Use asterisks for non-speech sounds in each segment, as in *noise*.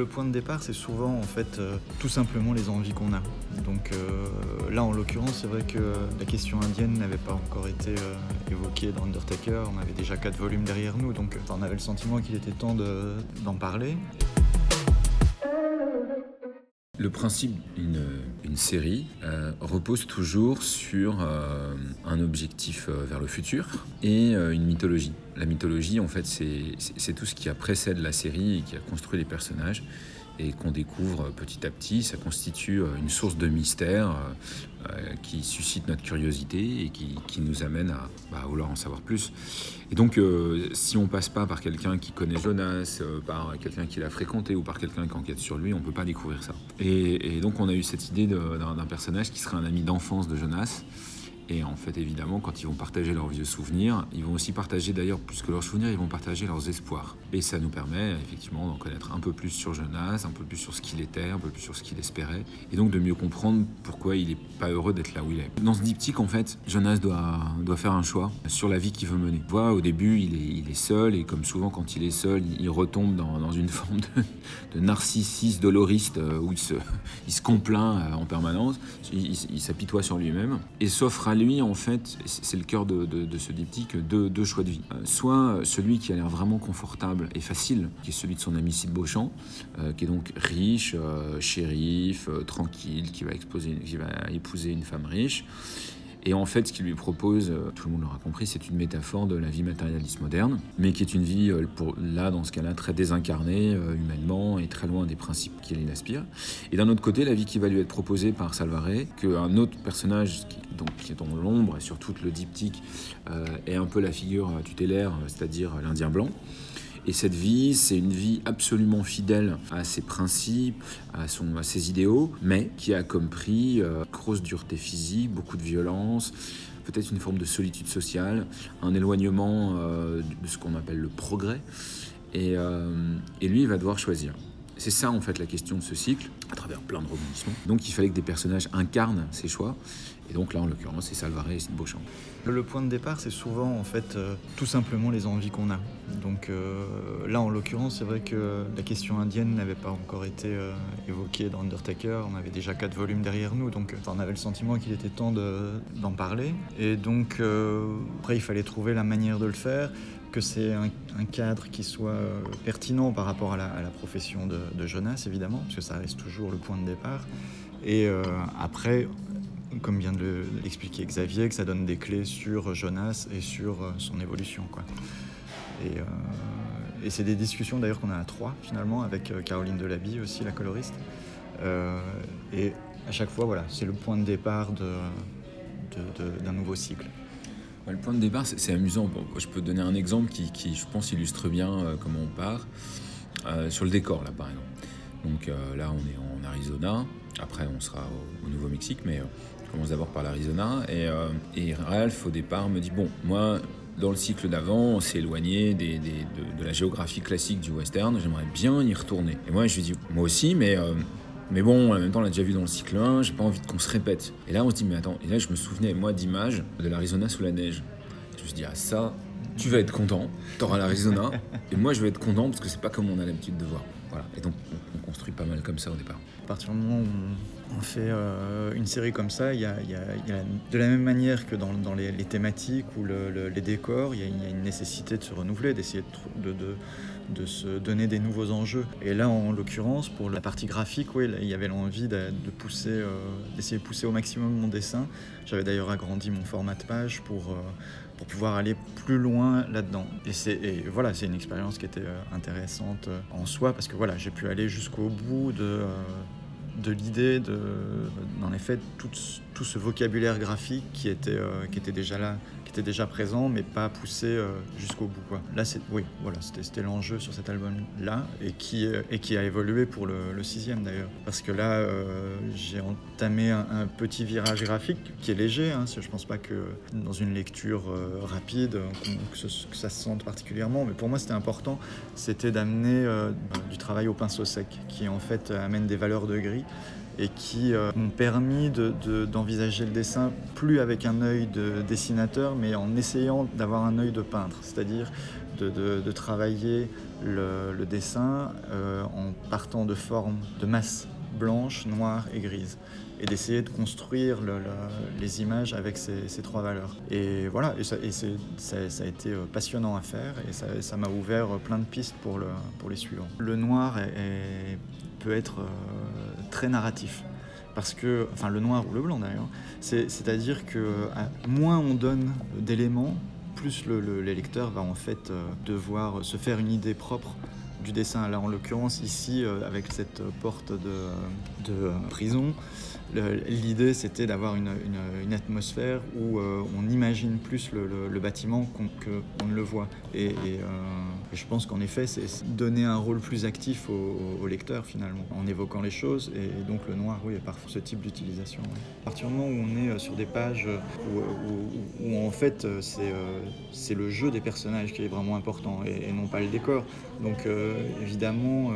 le, point de départ, c'est souvent en fait euh, tout simplement les envies qu'on a. Donc euh, là, en l'occurrence, c'est vrai que la question indienne n'avait pas encore été euh, évoquée dans Undertaker. On avait déjà quatre volumes derrière nous, donc on avait le sentiment qu'il était temps d'en parler. Le principe d'une série euh, repose toujours sur euh, un objectif euh, vers le futur et une mythologie. La mythologie, en fait, c'est tout ce qui a précédé la série et qui a construit les personnages et qu'on découvre petit à petit. Ça constitue une source de mystère qui suscite notre curiosité et qui, nous amène à, bah, vouloir en savoir plus. Et donc, euh, si on passe pas par quelqu'un qui connaît Jonas, euh, par quelqu'un qui l'a fréquenté ou par quelqu'un qui enquête sur lui, on peut pas découvrir ça. Et, donc, on a eu cette idée d'un personnage qui serait un ami d'enfance de Jonas et en fait, évidemment, quand ils vont partager leurs vieux souvenirs, ils vont aussi partager, d'ailleurs, plus que leurs souvenirs, ils vont partager leurs espoirs. Et ça nous permet, effectivement, d'en connaître un peu plus sur Jonas, un peu plus sur ce qu'il était, un peu plus sur ce qu'il espérait, et donc de mieux comprendre pourquoi il n'est pas heureux d'être là où il est. Dans ce diptyque, en fait, Jonas doit, doit faire un choix sur la vie qu'il veut mener. On au début, il est, il est seul, et comme souvent, quand il est seul, il retombe dans, dans une *laughs* forme de, de narcissisme doloriste, euh, où il se, il se complaint euh, en permanence, il, il s'apitoie sur lui-même, et s'offre à lui, en fait, c'est le cœur de, ce diptyque, deux, choix de vie. Euh, soit celui qui a l'air vraiment confortable et facile, qui est celui de son ami Sid Beauchamp, euh, qui est donc riche, euh, shérif, tranquille, qui va épouser une femme riche. Et en fait, ce qu'il lui propose, euh, tout le monde l'aura compris, c'est une métaphore de la vie matérialiste moderne, mais qui est une vie, euh, là, dans ce cas-là, très désincarnée euh, humainement et très loin des principes qu'il aspire. Et d'un autre côté, la vie qui va lui être proposée par Salvaré, qu'un autre personnage qui, est dans l'ombre et sur tout le diptyque est un peu la figure tutélaire, c'est-à-dire l'Indien blanc. Et cette vie, c'est une vie absolument fidèle à ses principes, à, son, à ses idéaux, mais qui a comme prix euh, grosse dureté physique, beaucoup de violence, peut-être une forme de solitude sociale, un éloignement euh, de ce qu'on appelle le progrès. Et, euh, et lui, il va devoir choisir. C'est ça en fait la question de ce cycle, à travers plein de rebondissements. Donc il fallait que des personnages incarnent ces choix. Et donc là, en l'occurrence, c'est Salvaré et c'est Beauchamp. Le point de départ, c'est souvent en fait euh, tout simplement les envies qu'on a. Donc euh, là, en l'occurrence, c'est vrai que la question indienne n'avait pas encore été euh, évoquée dans Undertaker. On avait déjà quatre volumes derrière nous, donc on avait le sentiment qu'il était temps d'en parler. Et donc après, il fallait trouver la manière de le faire que c'est un, cadre qui soit euh, pertinent par rapport à la, profession de, Jonas, évidemment, parce que ça reste toujours le point de départ. Et euh, après, comme vient de l'expliquer Xavier, que ça donne des clés sur Jonas et sur euh, son évolution. Quoi. Et, c'est des discussions d'ailleurs qu'on a à trois finalement, avec Caroline Delabie aussi, la coloriste. et à chaque fois, voilà, c'est le point de départ d'un nouveau cycle. Le point de départ, c'est amusant. je peux donner un exemple qui, je pense, illustre bien euh, comment on part. Euh, sur le décor, là, par exemple. Donc euh, là, on est en Arizona. Après, on sera au, Nouveau-Mexique, mais on commence d'abord par l'Arizona. Et, Ralph, au départ, me dit Bon, moi, dans le cycle d'avant, on s'est éloigné de, la géographie classique du western. J'aimerais bien y retourner. Et moi, je lui dis Moi aussi, mais mais bon, en même temps, on l'a déjà vu dans le cycle 1, j'ai pas envie qu'on se répète. Et là, on se dit, mais attends, et là, je me souvenais, moi, d'images de l'Arizona sous la neige. Je me suis dit, ah, ça, tu vas être content, t'auras l'Arizona, *laughs* et moi, je vais être content parce que c'est pas comme on a l'habitude de voir. Voilà. Et donc, on, construit pas mal comme ça au départ. À partir du moment où on fait euh, une série comme ça, il y, a, de la même manière que dans, les, thématiques ou les décors, il y, a une nécessité de se renouveler, d'essayer de, se donner des nouveaux enjeux. Et là, en l'occurrence, pour la partie graphique, oui, il y avait l'envie de, pousser, euh, d'essayer de pousser au maximum mon dessin. J'avais d'ailleurs agrandi mon format de page pour, euh, pouvoir aller plus loin là-dedans. Et, et voilà, c'est une expérience qui était intéressante en soi parce que voilà, j'ai pu aller jusqu'au bout de de l'idée de, en effet, tout, tout, ce vocabulaire graphique qui était, qui était déjà là était déjà présent, mais pas poussé euh, jusqu'au bout. Quoi. Là, c'est, oui, voilà, c'était, l'enjeu sur cet album-là, et qui, euh, et qui a évolué pour le, sixième d'ailleurs. Parce que là, euh, j'ai entamé un, petit virage graphique qui est léger. Hein, je pense pas que dans une lecture rapide, que, ça se sente particulièrement, mais pour moi, c'était important. C'était d'amener du travail au pinceau sec, qui en fait amène des valeurs de gris et qui m'ont permis d'envisager le dessin plus avec un œil de dessinateur, mais en essayant d'avoir un œil de peintre, c'est-à-dire de, travailler le, dessin en partant de formes, de masse blanche, noire et grise et d'essayer de construire les images avec ces, trois valeurs. Et voilà, et ça, a été euh, passionnant à faire et ça m'a ouvert plein de pistes pour, pour les suivants. Le noir peut être euh, très narratif. Parce que, enfin le noir ou le blanc d'ailleurs, c'est-à-dire que moins on donne d'éléments, plus le, lecteur va en fait euh, devoir se faire une idée propre du dessin. Là, en l'occurrence, ici, avec cette porte de prison, L'idée, c'était d'avoir une, atmosphère où euh, on imagine plus le, bâtiment qu'on ne le voit. Et, euh, je pense qu'en effet, c'est donner un rôle plus actif au, lecteur, finalement, en évoquant les choses. Et, donc le noir, oui, par ce type d'utilisation. À partir du moment où on est euh, sur des pages où, en fait, c'est le jeu des personnages qui est vraiment important et, non pas le décor. Donc évidemment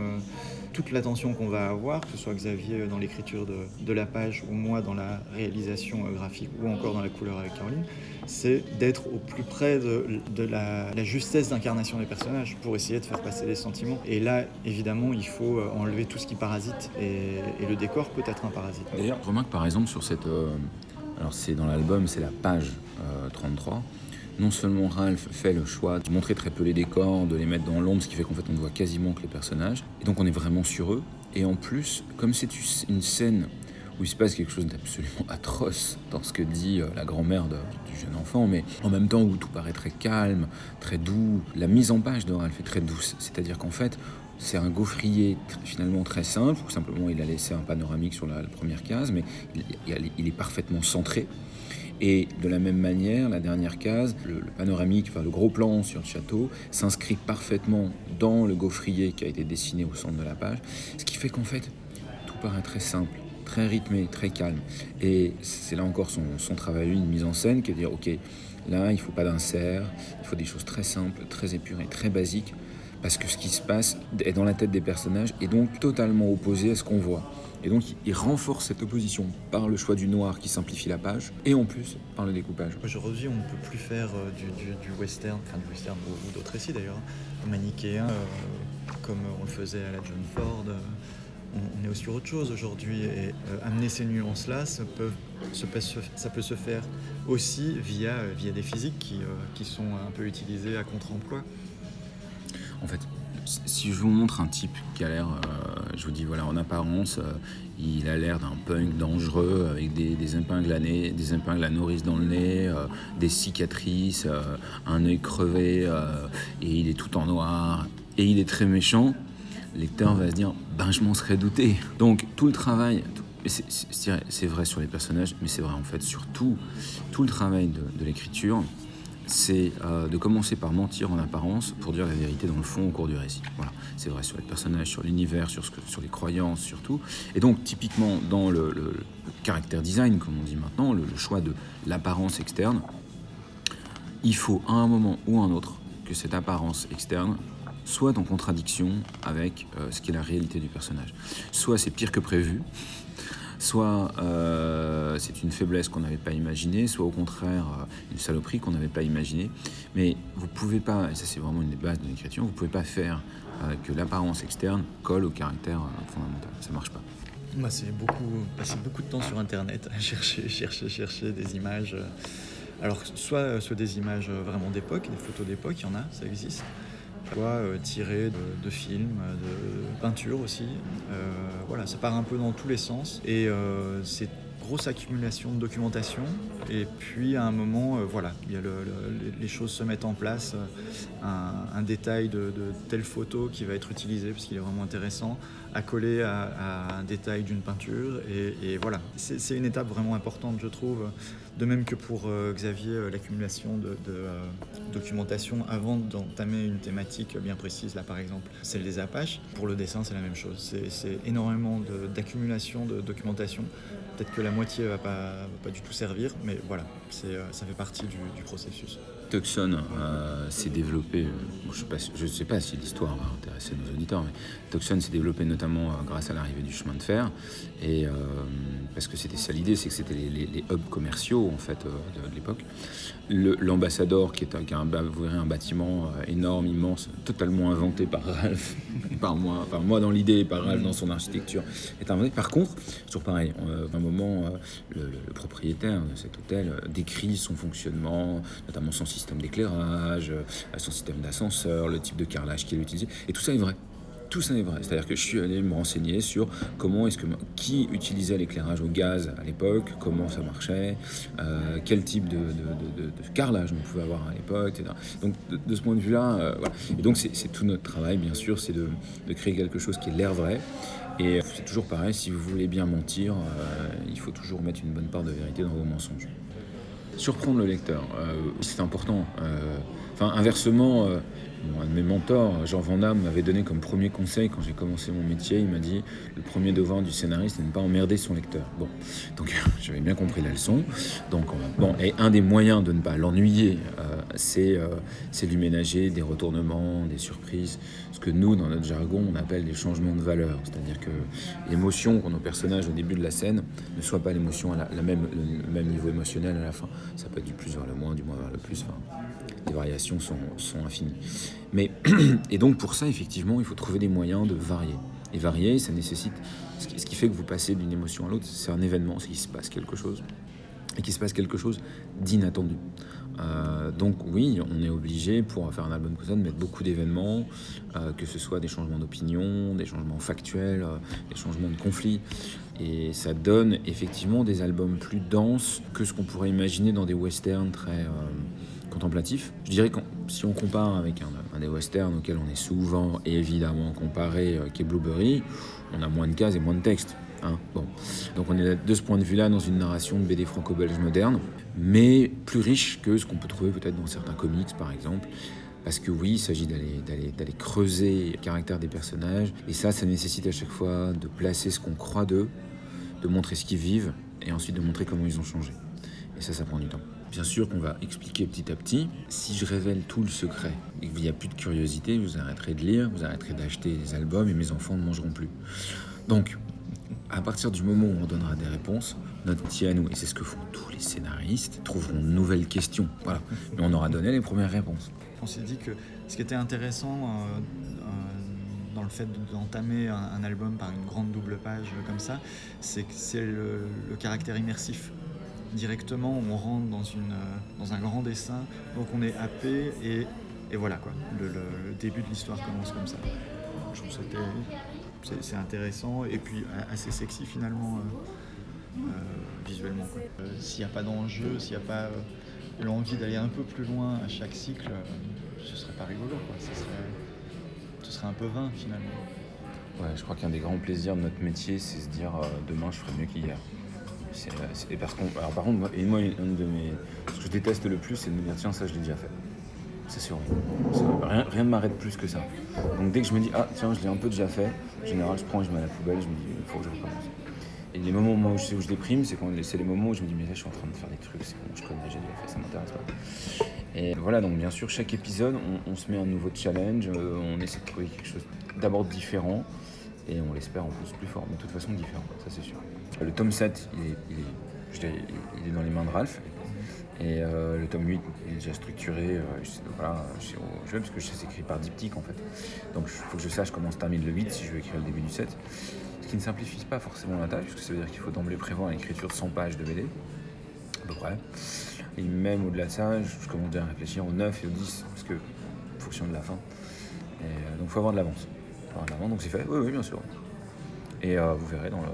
toute l'attention qu'on va avoir, que ce soit Xavier dans l'écriture de, la page ou moi dans la réalisation euh, graphique ou encore dans la couleur avec Caroline, c'est d'être au plus près de, la, justesse d'incarnation des personnages pour essayer de faire passer les sentiments. Et là, évidemment, il faut euh, enlever tout ce qui parasite et, le décor peut être un parasite. D'ailleurs, remarque par exemple sur cette... Euh, alors c'est dans l'album, c'est la page 33 non seulement Ralph fait le choix de montrer très peu les décors, de les mettre dans l'ombre, ce qui fait qu'en fait on ne voit quasiment que les personnages, et donc on est vraiment sur eux, et en plus, comme c'est une scène où il se passe quelque chose d'absolument *laughs* atroce dans ce que dit euh, la grand-mère du jeune enfant, mais en même temps où tout paraît très calme, très doux, la mise en page de Ralph est très douce, c'est-à-dire qu'en fait, c'est un gaufrier finalement très simple, ou simplement il a laissé un panoramique sur la, première case, mais il est parfaitement centré. Et de la même manière, la dernière case, le, panoramique, le gros plan sur le château, s'inscrit parfaitement dans le gaufrier qui a été dessiné au centre de la page, ce qui fait qu'en fait, tout paraît très simple, très rythmé, très calme. Et c'est là encore son, son travail, une mise en scène, qui est de dire, ok, là, il ne faut pas d'insert, il faut des choses très simples, très épurées, très basiques, parce que ce qui se passe est dans la tête des personnages et donc totalement opposé à ce qu'on voit. Et donc il renforce cette opposition par le choix du noir qui simplifie la page, et en plus par le découpage. Aujourd'hui, on ne peut plus faire euh, du, western, enfin du western ou, d'autres récits d'ailleurs, manichéen, euh, comme on le faisait à la John Ford. Euh, on, est aussi sur autre chose aujourd'hui, et amener ces nuances-là, ça peut, se faire aussi via, via des physiques qui, qui sont un peu utilisées à contre-emploi. En fait, si je vous montre un type qui a l'air, euh, je vous dis voilà, en apparence, euh, il a l'air d'un punk dangereux avec des, épingles à nez, des à nourrice dans le nez, euh, des cicatrices, un œil crevé, et il est tout en noir, et il est très méchant. Le lecteur va se dire, ben je m'en serais douté. Donc tout le travail, c'est vrai sur les personnages, mais c'est vrai en fait sur tout, le travail de l'écriture c'est euh, de commencer par mentir en apparence pour dire la vérité dans le fond au cours du récit. Voilà, c'est vrai sur les personnages, sur l'univers, sur, sur les croyances surtout. Et donc typiquement dans le, caractère design, comme on dit maintenant, le, choix de l'apparence externe, il faut à un moment ou à un autre que cette apparence externe soit en contradiction avec euh, ce qui est la réalité du personnage. Soit c'est pire que prévu, soit euh, c'est une faiblesse qu'on n'avait pas imaginée, soit au contraire euh, une saloperie qu'on n'avait pas imaginée. Mais vous pouvez pas, et ça c'est vraiment une des bases de l'écriture, vous pouvez pas faire euh, que l'apparence externe colle au caractère fondamental. Ça marche pas. Moi, c'est beaucoup passer beaucoup de temps sur Internet à chercher, *laughs* chercher, chercher des images. Alors, soit, soit des images vraiment d'époque, des photos d'époque, il y en a, ça existe euh, tiré de, films, de peintures aussi. Euh, voilà, ça part un peu dans tous les sens. Et euh, c'est grosse accumulation de documentation. Et puis à un moment, voilà, il y a les choses se mettent en place. Un, détail de, telle photo qui va être utilisé parce qu'il est vraiment intéressant, accolé à, à un détail d'une peinture. Et, voilà, c'est une étape vraiment importante, je trouve. De même que pour Xavier, l'accumulation de, documentation avant d'entamer une thématique bien précise, là par exemple, celle des Apaches. Pour le dessin, c'est la même chose. C'est énormément d'accumulation de, documentation. Peut-être que la moitié va pas, va pas du tout servir, mais voilà, euh, ça fait partie du, processus. Tucson euh, s'est développé, je ne sais, pas si l'histoire va intéresser nos auditeurs, mais Tucson s'est développé notamment grâce à l'arrivée du chemin de fer, et parce que c'était ça l'idée, c'est que c'était les, hubs commerciaux en fait de, l'époque. L'ambassadeur qui, est, un, bâtiment énorme, immense, totalement inventé par Ralph, *laughs* par moi, par moi dans l'idée, par Ralph dans son architecture, est inventé. Par contre, toujours pareil, à un moment, le propriétaire de cet hôtel décrit son fonctionnement, notamment son système d'éclairage, euh, son système d'ascenseur, le type de carrelage qu'il utilisait. Et tout ça est vrai. Tout ça est vrai. C'est-à-dire que je suis allé me renseigner sur comment est-ce que qui utilisait l'éclairage au gaz à l'époque, comment ça marchait, euh, quel type de, carrelage on pouvait avoir à l'époque, etc. Donc de, ce point de vue-là, euh, donc c'est tout notre travail, bien sûr, c'est de, créer quelque chose qui est l'air vrai. Et c'est toujours pareil, si vous voulez bien mentir, il faut toujours mettre une bonne part de vérité dans vos mensonges surprendre le lecteur. Euh, c'est important. Euh, enfin, inversement, euh, un de mes mentors, Jean Van m'avait donné comme premier conseil quand j'ai commencé mon métier. Il m'a dit le premier devoir du scénariste, c'est de ne pas emmerder son lecteur. Bon, donc *laughs* j'avais bien compris la leçon. Donc, bon, et un des moyens de ne pas l'ennuyer, c'est c'est lui ménager des retournements, des surprises, ce que nous, dans notre jargon, on appelle des changements de valeur. C'est-à-dire que l'émotion qu'ont nos personnages au début de la scène ne soit pas l'émotion à la, même, même niveau émotionnel à la fin. Ça peut être du plus vers le moins, du moins vers le plus. Enfin, les variations sont, sont infinies. *clears throat* Et donc pour ça, effectivement, il faut trouver des moyens de varier. Et varier, ça nécessite. Ce qui, ce qui fait que vous passez d'une émotion à l'autre, c'est un événement, c'est qu'il se passe quelque chose. Et qu'il se passe quelque chose d'inattendu. Euh, donc oui, on est obligé pour faire un album comme ça de mettre beaucoup d'événements, euh, que ce soit des changements d'opinion, des changements factuels, euh, des changements de conflits. Et ça donne effectivement des albums plus denses que ce qu'on pourrait imaginer dans des westerns très contemplatifs. Je dirais que si on compare avec un, des westerns auxquels on est souvent évidemment comparé, qui est Blueberry, on a moins de cases et moins de textes. Hein. bon. Donc on est de ce point de vue-là dans une narration de BD franco-belge moderne, mais plus riche que ce qu'on peut trouver peut-être dans certains comics par exemple. Parce que oui, il s'agit d'aller creuser le caractère des personnages, et ça, ça nécessite à chaque fois de placer ce qu'on croit d'eux, de montrer ce qu'ils vivent, et ensuite de montrer comment ils ont changé. Et ça, ça prend du temps. Bien sûr qu'on va expliquer petit à petit. Si je révèle tout le secret et qu'il n'y a plus de curiosité, vous arrêterez de lire, vous arrêterez d'acheter des albums et mes enfants ne mangeront plus. Donc, à partir du moment où on donnera des réponses, notre métier à nous, et c'est ce que font tous les scénaristes, trouveront de nouvelles questions. Voilà. Mais on aura donné les premières réponses. On s'est dit que ce qui était intéressant euh, euh, dans le fait d'entamer un, album par une grande double page comme ça, c'est que c'est le, caractère immersif. Directement, on rentre dans, une, euh, dans un grand dessin, donc on est happé et, et voilà quoi. Le, le, début de l'histoire commence comme ça. Je trouve que c'est intéressant et puis assez sexy finalement euh, euh, visuellement. Euh, s'il n'y a pas d'enjeu, s'il n'y a pas l'envie d'aller un peu plus loin à chaque cycle, ce serait pas rigolo. Quoi. Ce, serait, serait un peu vain finalement. Ouais, je crois qu'un des grands plaisirs de notre métier, c'est se dire demain je ferai mieux qu'hier. C'est, parce qu'on, alors par contre, moi, et moi, une de mes, ce que je déteste le plus, c'est de me dire tiens ça je l'ai déjà fait. C'est sûr. Rien, ne m'arrête plus que ça. Donc dès que je me dis, ah tiens, je l'ai un peu déjà fait, en général, je prends et je mets à la poubelle, je me dis, il faut que je recommence. Et les moments où je, où je déprime, c'est quand c'est les moments où je me dis, mais là, je suis en train de faire des trucs, c'est bon, je connais, j'ai déjà fait, ça m'intéresse pas. Et voilà, donc bien sûr, chaque épisode, on, se met un nouveau challenge, euh, on essaie de trouver quelque chose d'abord différent, et on l'espère en plus plus fort, mais de toute façon différent, ça c'est sûr. Le tome 7, il est, il est, dans les mains de Ralph, et euh, le tome 8 est déjà structuré euh, voilà, chez jeu, parce que c'est écrit par diptyque en fait. Donc il faut que je sache comment se termine le 8 si je veux écrire le début du 7. Ce qui ne simplifie pas forcément la tâche, parce que ça veut dire qu'il faut d'emblée prévoir l'écriture de 100 pages de BD, à peu près. Et même au-delà de ça, je commence déjà à réfléchir au 9 et au 10, parce que en fonction de la fin. Euh, donc il faut avoir de l'avance. Donc c'est fait, oui, oui, bien sûr. Et vous verrez, dans le,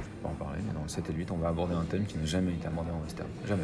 je pas en parler, mais dans le 7 et le 8, on va aborder un thème qui n'a jamais été abordé en western. Jamais.